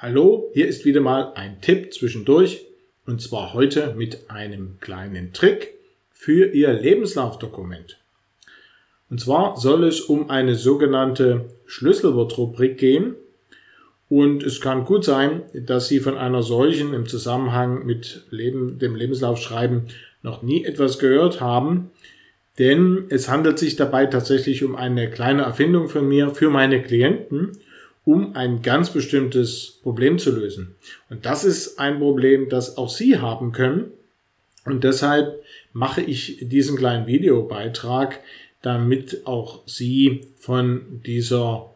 Hallo, hier ist wieder mal ein Tipp zwischendurch und zwar heute mit einem kleinen Trick für Ihr Lebenslaufdokument. Und zwar soll es um eine sogenannte Schlüsselwortrubrik gehen und es kann gut sein, dass Sie von einer solchen im Zusammenhang mit Leben, dem Lebenslaufschreiben noch nie etwas gehört haben, denn es handelt sich dabei tatsächlich um eine kleine Erfindung von mir für meine Klienten um ein ganz bestimmtes Problem zu lösen. Und das ist ein Problem, das auch Sie haben können. Und deshalb mache ich diesen kleinen Videobeitrag, damit auch Sie von dieser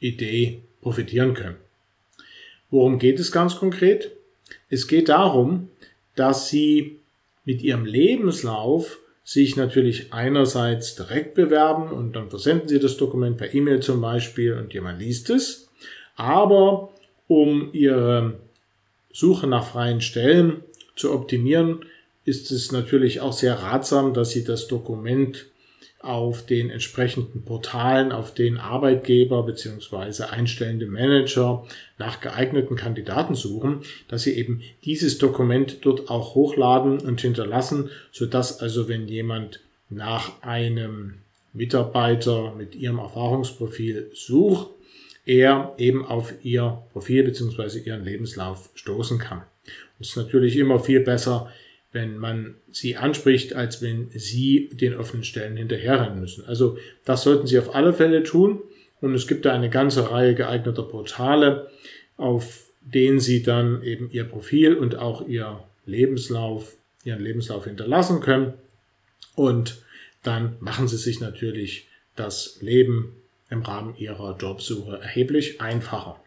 Idee profitieren können. Worum geht es ganz konkret? Es geht darum, dass Sie mit Ihrem Lebenslauf sich natürlich einerseits direkt bewerben und dann versenden Sie das Dokument per E-Mail zum Beispiel und jemand liest es. Aber um Ihre Suche nach freien Stellen zu optimieren, ist es natürlich auch sehr ratsam, dass Sie das Dokument auf den entsprechenden Portalen, auf den Arbeitgeber bzw. einstellende Manager nach geeigneten Kandidaten suchen, dass Sie eben dieses Dokument dort auch hochladen und hinterlassen, sodass also wenn jemand nach einem Mitarbeiter mit Ihrem Erfahrungsprofil sucht, er eben auf ihr Profil bzw. ihren Lebenslauf stoßen kann. Es ist natürlich immer viel besser, wenn man sie anspricht, als wenn sie den offenen Stellen hinterherrennen müssen. Also das sollten Sie auf alle Fälle tun. Und es gibt da eine ganze Reihe geeigneter Portale, auf denen Sie dann eben Ihr Profil und auch Ihr Lebenslauf, Ihren Lebenslauf hinterlassen können. Und dann machen Sie sich natürlich das Leben im Rahmen ihrer Jobsuche erheblich einfacher.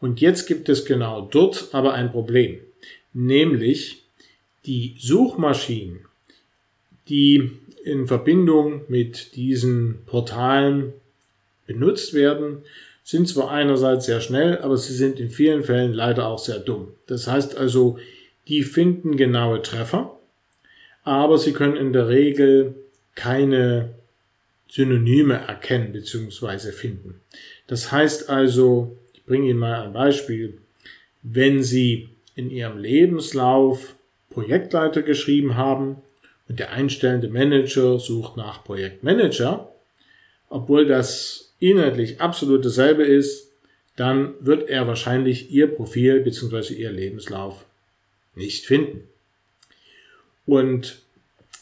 Und jetzt gibt es genau dort aber ein Problem, nämlich die Suchmaschinen, die in Verbindung mit diesen Portalen benutzt werden, sind zwar einerseits sehr schnell, aber sie sind in vielen Fällen leider auch sehr dumm. Das heißt also, die finden genaue Treffer, aber sie können in der Regel keine Synonyme erkennen bzw. finden. Das heißt also, ich bringe Ihnen mal ein Beispiel, wenn Sie in Ihrem Lebenslauf Projektleiter geschrieben haben und der einstellende Manager sucht nach Projektmanager, obwohl das inhaltlich absolut dasselbe ist, dann wird er wahrscheinlich Ihr Profil bzw. Ihr Lebenslauf nicht finden. Und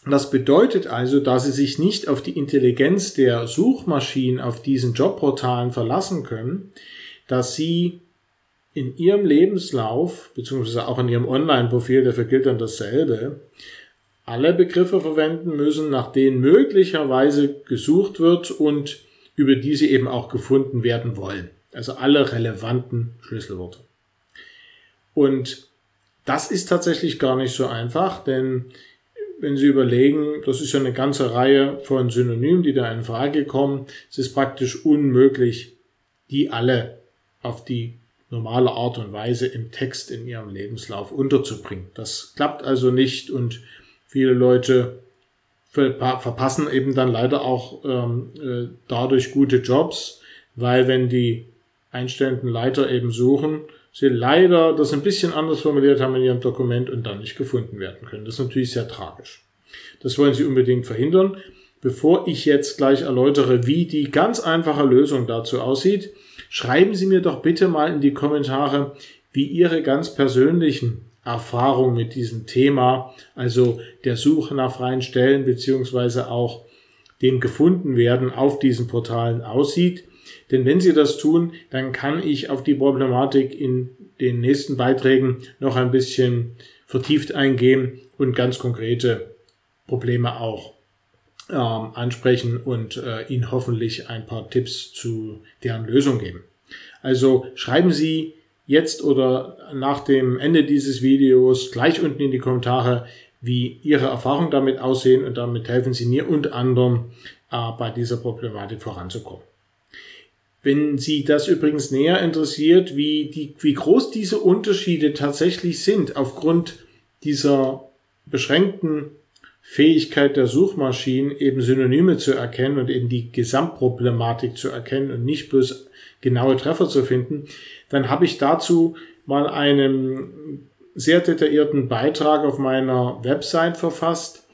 das bedeutet also, dass Sie sich nicht auf die Intelligenz der Suchmaschinen auf diesen Jobportalen verlassen können, dass Sie in Ihrem Lebenslauf, beziehungsweise auch in Ihrem Online-Profil, dafür gilt dann dasselbe, alle Begriffe verwenden müssen, nach denen möglicherweise gesucht wird und über die sie eben auch gefunden werden wollen. Also alle relevanten Schlüsselworte. Und das ist tatsächlich gar nicht so einfach, denn wenn Sie überlegen, das ist ja eine ganze Reihe von Synonymen, die da in Frage kommen. Es ist praktisch unmöglich, die alle auf die normale Art und Weise im Text in ihrem Lebenslauf unterzubringen. Das klappt also nicht und viele Leute verpassen eben dann leider auch ähm, äh, dadurch gute Jobs, weil wenn die einstellenden Leiter eben suchen, sie leider das ein bisschen anders formuliert haben in ihrem Dokument und dann nicht gefunden werden können. Das ist natürlich sehr tragisch. Das wollen sie unbedingt verhindern. Bevor ich jetzt gleich erläutere, wie die ganz einfache Lösung dazu aussieht, schreiben Sie mir doch bitte mal in die Kommentare, wie Ihre ganz persönlichen Erfahrungen mit diesem Thema, also der Suche nach freien Stellen beziehungsweise auch dem gefunden werden auf diesen Portalen aussieht. Denn wenn Sie das tun, dann kann ich auf die Problematik in den nächsten Beiträgen noch ein bisschen vertieft eingehen und ganz konkrete Probleme auch ähm, ansprechen und äh, Ihnen hoffentlich ein paar Tipps zu deren Lösung geben. Also schreiben Sie jetzt oder nach dem Ende dieses Videos gleich unten in die Kommentare, wie Ihre Erfahrungen damit aussehen und damit helfen Sie mir und anderen äh, bei dieser Problematik voranzukommen. Wenn Sie das übrigens näher interessiert, wie, die, wie groß diese Unterschiede tatsächlich sind aufgrund dieser beschränkten Fähigkeit der Suchmaschinen, eben Synonyme zu erkennen und eben die Gesamtproblematik zu erkennen und nicht bloß genaue Treffer zu finden, dann habe ich dazu mal einen sehr detaillierten Beitrag auf meiner Website verfasst,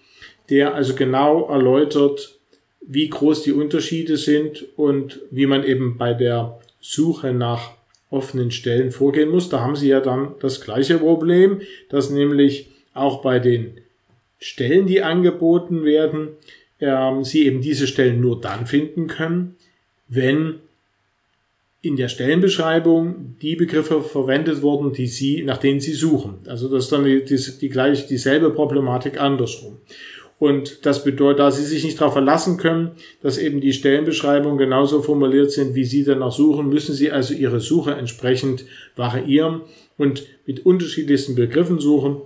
der also genau erläutert, wie groß die Unterschiede sind und wie man eben bei der Suche nach offenen Stellen vorgehen muss. Da haben Sie ja dann das gleiche Problem, dass nämlich auch bei den Stellen, die angeboten werden, ähm, Sie eben diese Stellen nur dann finden können, wenn in der Stellenbeschreibung die Begriffe verwendet wurden, die Sie, nach denen Sie suchen. Also das ist dann die, die, die gleich dieselbe Problematik andersrum. Und das bedeutet, da Sie sich nicht darauf verlassen können, dass eben die Stellenbeschreibungen genauso formuliert sind, wie Sie danach suchen, müssen Sie also Ihre Suche entsprechend variieren und mit unterschiedlichsten Begriffen suchen,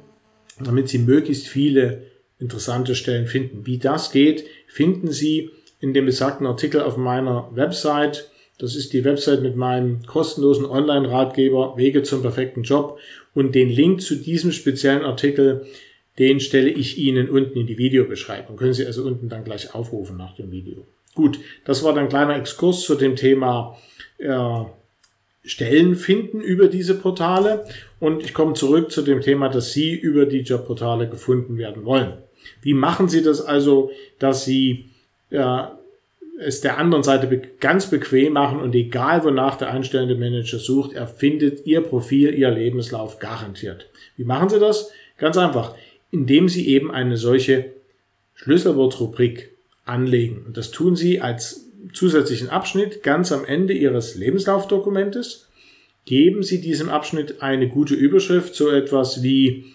damit Sie möglichst viele interessante Stellen finden. Wie das geht, finden Sie in dem besagten Artikel auf meiner Website. Das ist die Website mit meinem kostenlosen Online-Ratgeber Wege zum perfekten Job. Und den Link zu diesem speziellen Artikel, den stelle ich Ihnen unten in die Videobeschreibung. Können Sie also unten dann gleich aufrufen nach dem Video. Gut, das war dann kleiner Exkurs zu dem Thema äh, Stellen finden über diese Portale. Und ich komme zurück zu dem Thema, dass Sie über die Jobportale gefunden werden wollen. Wie machen Sie das also, dass Sie äh, es der anderen Seite be ganz bequem machen und egal wonach der einstellende Manager sucht, er findet Ihr Profil, Ihr Lebenslauf garantiert. Wie machen Sie das? Ganz einfach, indem Sie eben eine solche Schlüsselwortrubrik anlegen. Und das tun Sie als zusätzlichen Abschnitt ganz am Ende Ihres Lebenslaufdokumentes. Geben Sie diesem Abschnitt eine gute Überschrift, so etwas wie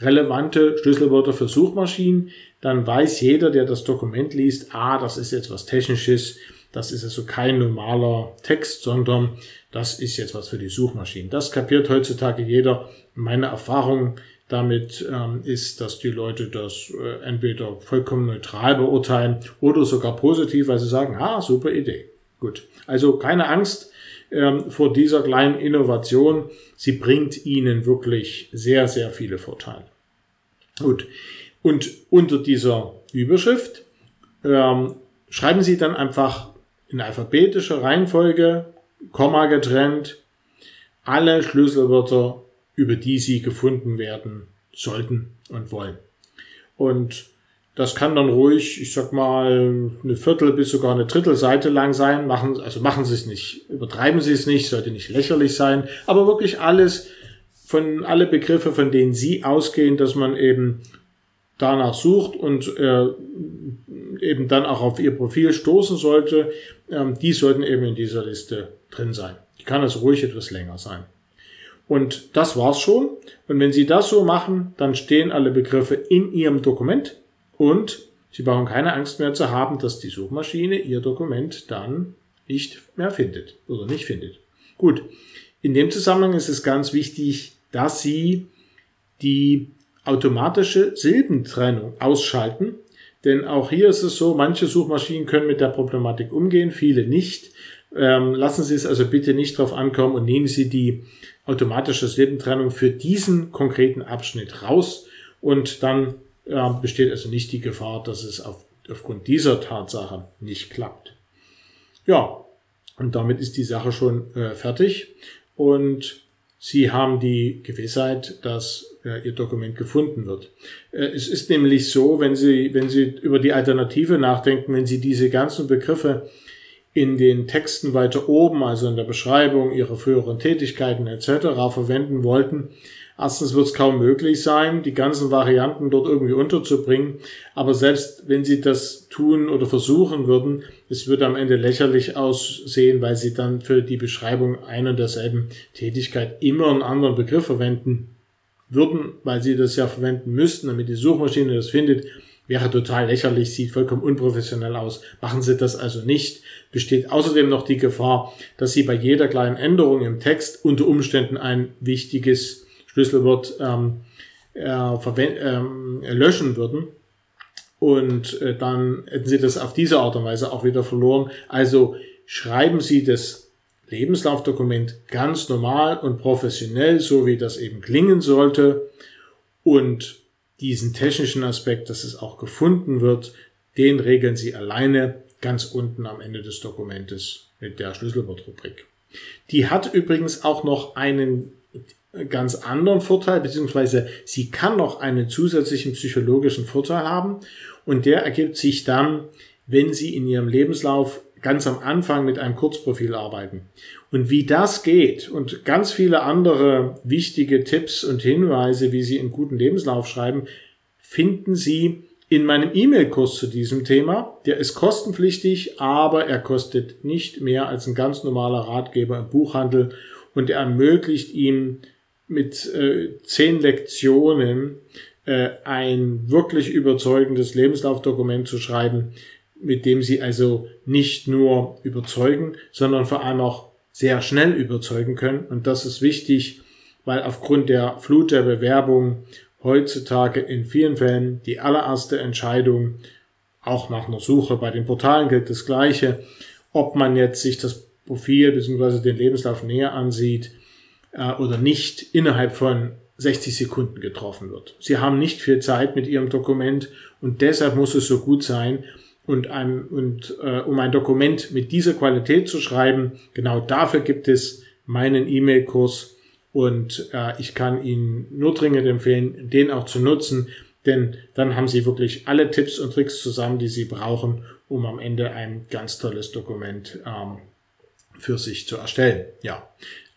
relevante Schlüsselwörter für Suchmaschinen, dann weiß jeder, der das Dokument liest, ah, das ist jetzt was Technisches, das ist also kein normaler Text, sondern das ist jetzt was für die Suchmaschinen. Das kapiert heutzutage jeder. Meine Erfahrung damit ähm, ist, dass die Leute das äh, entweder vollkommen neutral beurteilen oder sogar positiv, weil sie sagen, ah, super Idee. Gut. Also keine Angst ähm, vor dieser kleinen Innovation. Sie bringt Ihnen wirklich sehr, sehr viele Vorteile. Gut. Und unter dieser Überschrift ähm, schreiben Sie dann einfach in alphabetischer Reihenfolge, Komma getrennt, alle Schlüsselwörter, über die Sie gefunden werden sollten und wollen. Und das kann dann ruhig, ich sag mal, eine Viertel bis sogar eine Drittel Seite lang sein. Machen, also machen Sie es nicht, übertreiben Sie es nicht, sollte nicht lächerlich sein, aber wirklich alles von alle Begriffe, von denen Sie ausgehen, dass man eben danach sucht und äh, eben dann auch auf ihr Profil stoßen sollte, ähm, die sollten eben in dieser Liste drin sein. Die kann also ruhig etwas länger sein. Und das war's schon. Und wenn Sie das so machen, dann stehen alle Begriffe in Ihrem Dokument und Sie brauchen keine Angst mehr zu haben, dass die Suchmaschine Ihr Dokument dann nicht mehr findet oder nicht findet. Gut. In dem Zusammenhang ist es ganz wichtig, dass Sie die automatische Silbentrennung ausschalten. Denn auch hier ist es so, manche Suchmaschinen können mit der Problematik umgehen, viele nicht. Ähm, lassen Sie es also bitte nicht drauf ankommen und nehmen Sie die automatische Silbentrennung für diesen konkreten Abschnitt raus und dann äh, besteht also nicht die Gefahr, dass es auf, aufgrund dieser Tatsache nicht klappt. Ja, und damit ist die Sache schon äh, fertig und Sie haben die Gewissheit, dass äh, Ihr Dokument gefunden wird. Äh, es ist nämlich so, wenn Sie, wenn Sie über die Alternative nachdenken, wenn Sie diese ganzen Begriffe in den Texten weiter oben, also in der Beschreibung Ihrer früheren Tätigkeiten etc. verwenden wollten, Erstens wird es kaum möglich sein, die ganzen Varianten dort irgendwie unterzubringen. Aber selbst wenn Sie das tun oder versuchen würden, es würde am Ende lächerlich aussehen, weil Sie dann für die Beschreibung einer derselben Tätigkeit immer einen anderen Begriff verwenden würden, weil Sie das ja verwenden müssten, damit die Suchmaschine das findet. Wäre total lächerlich, sieht vollkommen unprofessionell aus. Machen Sie das also nicht. Besteht außerdem noch die Gefahr, dass Sie bei jeder kleinen Änderung im Text unter Umständen ein wichtiges Schlüsselwort ähm, äh, ähm, löschen würden. Und äh, dann hätten Sie das auf diese Art und Weise auch wieder verloren. Also schreiben Sie das Lebenslaufdokument ganz normal und professionell, so wie das eben klingen sollte. Und diesen technischen Aspekt, dass es auch gefunden wird, den regeln Sie alleine ganz unten am Ende des Dokumentes mit der Schlüsselwortrubrik. Die hat übrigens auch noch einen ganz anderen Vorteil, beziehungsweise sie kann noch einen zusätzlichen psychologischen Vorteil haben und der ergibt sich dann, wenn Sie in Ihrem Lebenslauf ganz am Anfang mit einem Kurzprofil arbeiten. Und wie das geht und ganz viele andere wichtige Tipps und Hinweise, wie Sie einen guten Lebenslauf schreiben, finden Sie in meinem E-Mail-Kurs zu diesem Thema. Der ist kostenpflichtig, aber er kostet nicht mehr als ein ganz normaler Ratgeber im Buchhandel und er ermöglicht ihm mit äh, zehn Lektionen äh, ein wirklich überzeugendes Lebenslaufdokument zu schreiben, mit dem Sie also nicht nur überzeugen, sondern vor allem auch sehr schnell überzeugen können. Und das ist wichtig, weil aufgrund der Flut der Bewerbung heutzutage in vielen Fällen die allererste Entscheidung, auch nach einer Suche bei den Portalen gilt das Gleiche, ob man jetzt sich das Profil bzw. den Lebenslauf näher ansieht äh, oder nicht, innerhalb von 60 Sekunden getroffen wird. Sie haben nicht viel Zeit mit Ihrem Dokument und deshalb muss es so gut sein. Und, ein, und äh, um ein Dokument mit dieser Qualität zu schreiben, genau dafür gibt es meinen E-Mail-Kurs und äh, ich kann Ihnen nur dringend empfehlen, den auch zu nutzen, denn dann haben Sie wirklich alle Tipps und Tricks zusammen, die Sie brauchen, um am Ende ein ganz tolles Dokument ähm, für sich zu erstellen. Ja,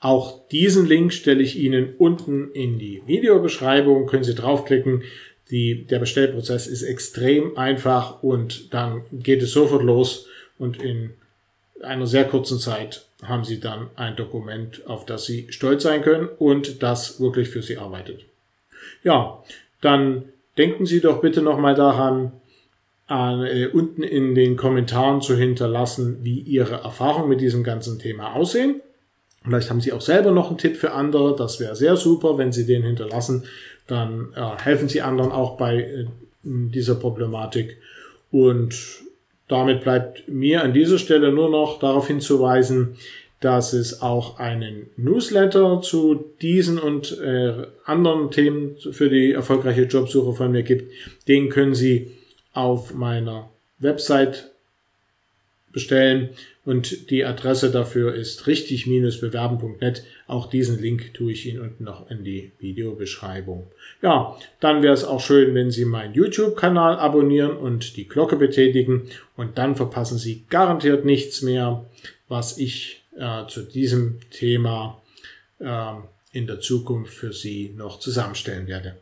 auch diesen Link stelle ich Ihnen unten in die Videobeschreibung. Können Sie draufklicken. Die, der Bestellprozess ist extrem einfach und dann geht es sofort los und in einer sehr kurzen Zeit haben Sie dann ein Dokument, auf das Sie stolz sein können und das wirklich für Sie arbeitet. Ja, dann denken Sie doch bitte nochmal daran, äh, unten in den Kommentaren zu hinterlassen, wie Ihre Erfahrungen mit diesem ganzen Thema aussehen. Vielleicht haben Sie auch selber noch einen Tipp für andere. Das wäre sehr super, wenn Sie den hinterlassen. Dann äh, helfen Sie anderen auch bei äh, dieser Problematik. Und damit bleibt mir an dieser Stelle nur noch darauf hinzuweisen, dass es auch einen Newsletter zu diesen und äh, anderen Themen für die erfolgreiche Jobsuche von mir gibt. Den können Sie auf meiner Website bestellen und die Adresse dafür ist richtig-bewerben.net. Auch diesen Link tue ich Ihnen unten noch in die Videobeschreibung. Ja, dann wäre es auch schön, wenn Sie meinen YouTube-Kanal abonnieren und die Glocke betätigen und dann verpassen Sie garantiert nichts mehr, was ich äh, zu diesem Thema äh, in der Zukunft für Sie noch zusammenstellen werde.